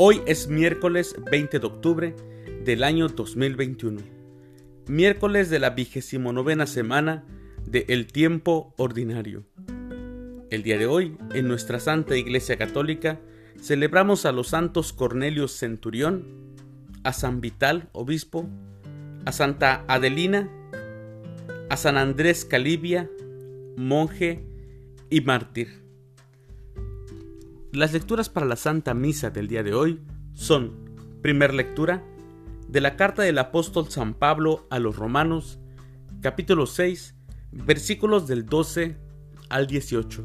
Hoy es miércoles 20 de octubre del año 2021, miércoles de la vigésimo novena semana de El Tiempo Ordinario. El día de hoy, en nuestra Santa Iglesia Católica, celebramos a los santos Cornelio Centurión, a San Vital, obispo, a Santa Adelina, a San Andrés Calibia, monje y mártir. Las lecturas para la Santa Misa del día de hoy son, primer lectura, de la carta del apóstol San Pablo a los Romanos, capítulo 6, versículos del 12 al 18.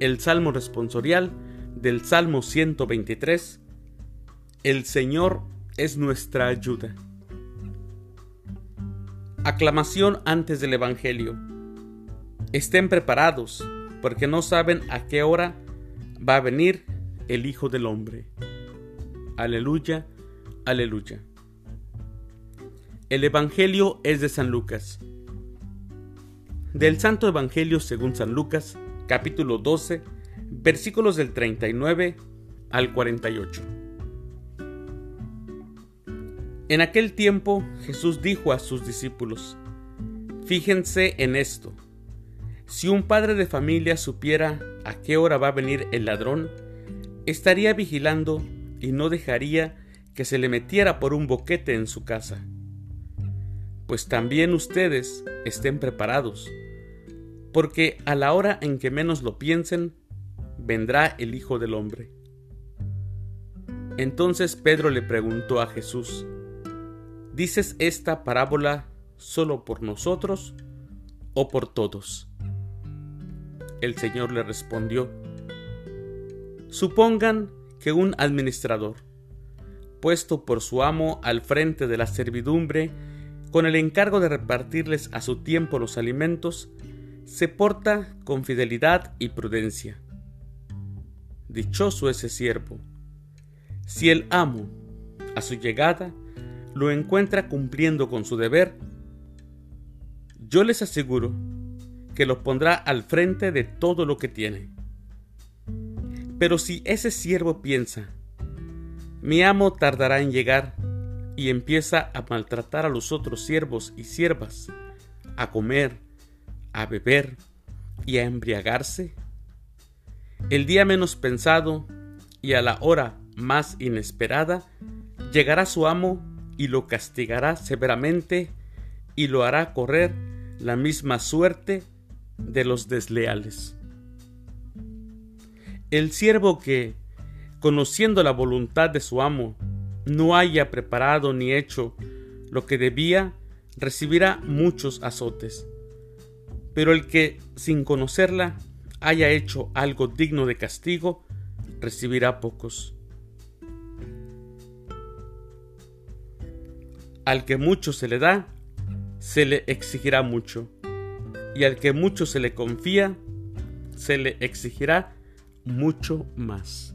El Salmo responsorial del Salmo 123. El Señor es nuestra ayuda. Aclamación antes del Evangelio. Estén preparados porque no saben a qué hora va a venir el Hijo del Hombre. Aleluya, aleluya. El Evangelio es de San Lucas. Del Santo Evangelio según San Lucas, capítulo 12, versículos del 39 al 48. En aquel tiempo Jesús dijo a sus discípulos, Fíjense en esto si un padre de familia supiera a qué hora va a venir el ladrón, estaría vigilando y no dejaría que se le metiera por un boquete en su casa. Pues también ustedes estén preparados, porque a la hora en que menos lo piensen, vendrá el Hijo del Hombre. Entonces Pedro le preguntó a Jesús, ¿dices esta parábola solo por nosotros o por todos? El Señor le respondió, Supongan que un administrador, puesto por su amo al frente de la servidumbre, con el encargo de repartirles a su tiempo los alimentos, se porta con fidelidad y prudencia. Dichoso ese siervo. Si el amo, a su llegada, lo encuentra cumpliendo con su deber, yo les aseguro que lo pondrá al frente de todo lo que tiene. Pero si ese siervo piensa, mi amo tardará en llegar, y empieza a maltratar a los otros siervos y siervas, a comer, a beber y a embriagarse, el día menos pensado y a la hora más inesperada, llegará su amo y lo castigará severamente y lo hará correr la misma suerte de los desleales. El siervo que, conociendo la voluntad de su amo, no haya preparado ni hecho lo que debía, recibirá muchos azotes. Pero el que, sin conocerla, haya hecho algo digno de castigo, recibirá pocos. Al que mucho se le da, se le exigirá mucho y al que mucho se le confía, se le exigirá mucho más.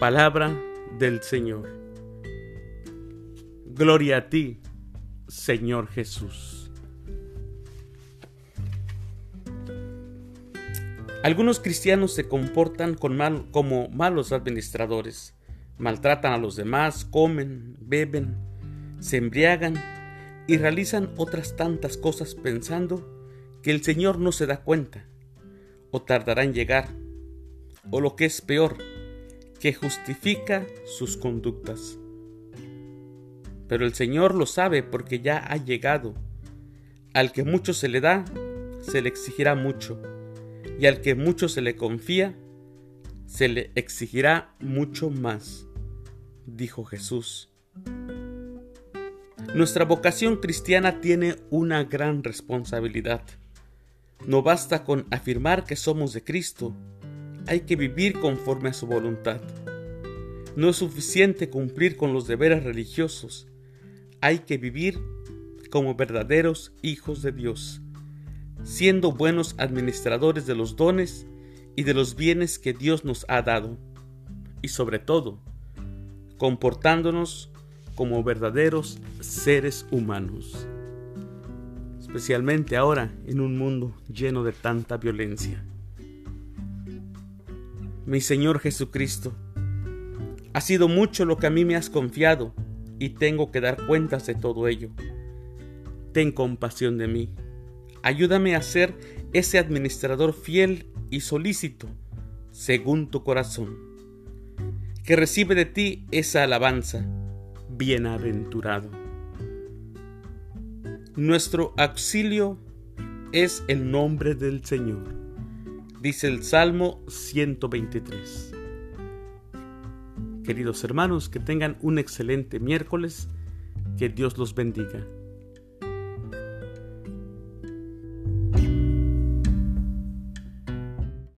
Palabra del Señor. Gloria a ti, Señor Jesús. Algunos cristianos se comportan como malos administradores. Maltratan a los demás, comen, beben, se embriagan y realizan otras tantas cosas pensando que el Señor no se da cuenta, o tardará en llegar, o lo que es peor, que justifica sus conductas. Pero el Señor lo sabe porque ya ha llegado. Al que mucho se le da, se le exigirá mucho, y al que mucho se le confía, se le exigirá mucho más, dijo Jesús. Nuestra vocación cristiana tiene una gran responsabilidad. No basta con afirmar que somos de Cristo, hay que vivir conforme a su voluntad. No es suficiente cumplir con los deberes religiosos, hay que vivir como verdaderos hijos de Dios, siendo buenos administradores de los dones y de los bienes que Dios nos ha dado, y sobre todo, comportándonos como verdaderos seres humanos, especialmente ahora en un mundo lleno de tanta violencia. mi Señor Jesucristo. Ha sido mucho lo que a mí me has confiado y tengo que dar cuentas de todo ello. Ten compasión de mí. Ayúdame a ser ese administrador fiel y solícito, según tu corazón, que recibe de ti esa alabanza. Bienaventurado. Nuestro auxilio es el nombre del Señor, dice el Salmo 123. Queridos hermanos, que tengan un excelente miércoles, que Dios los bendiga.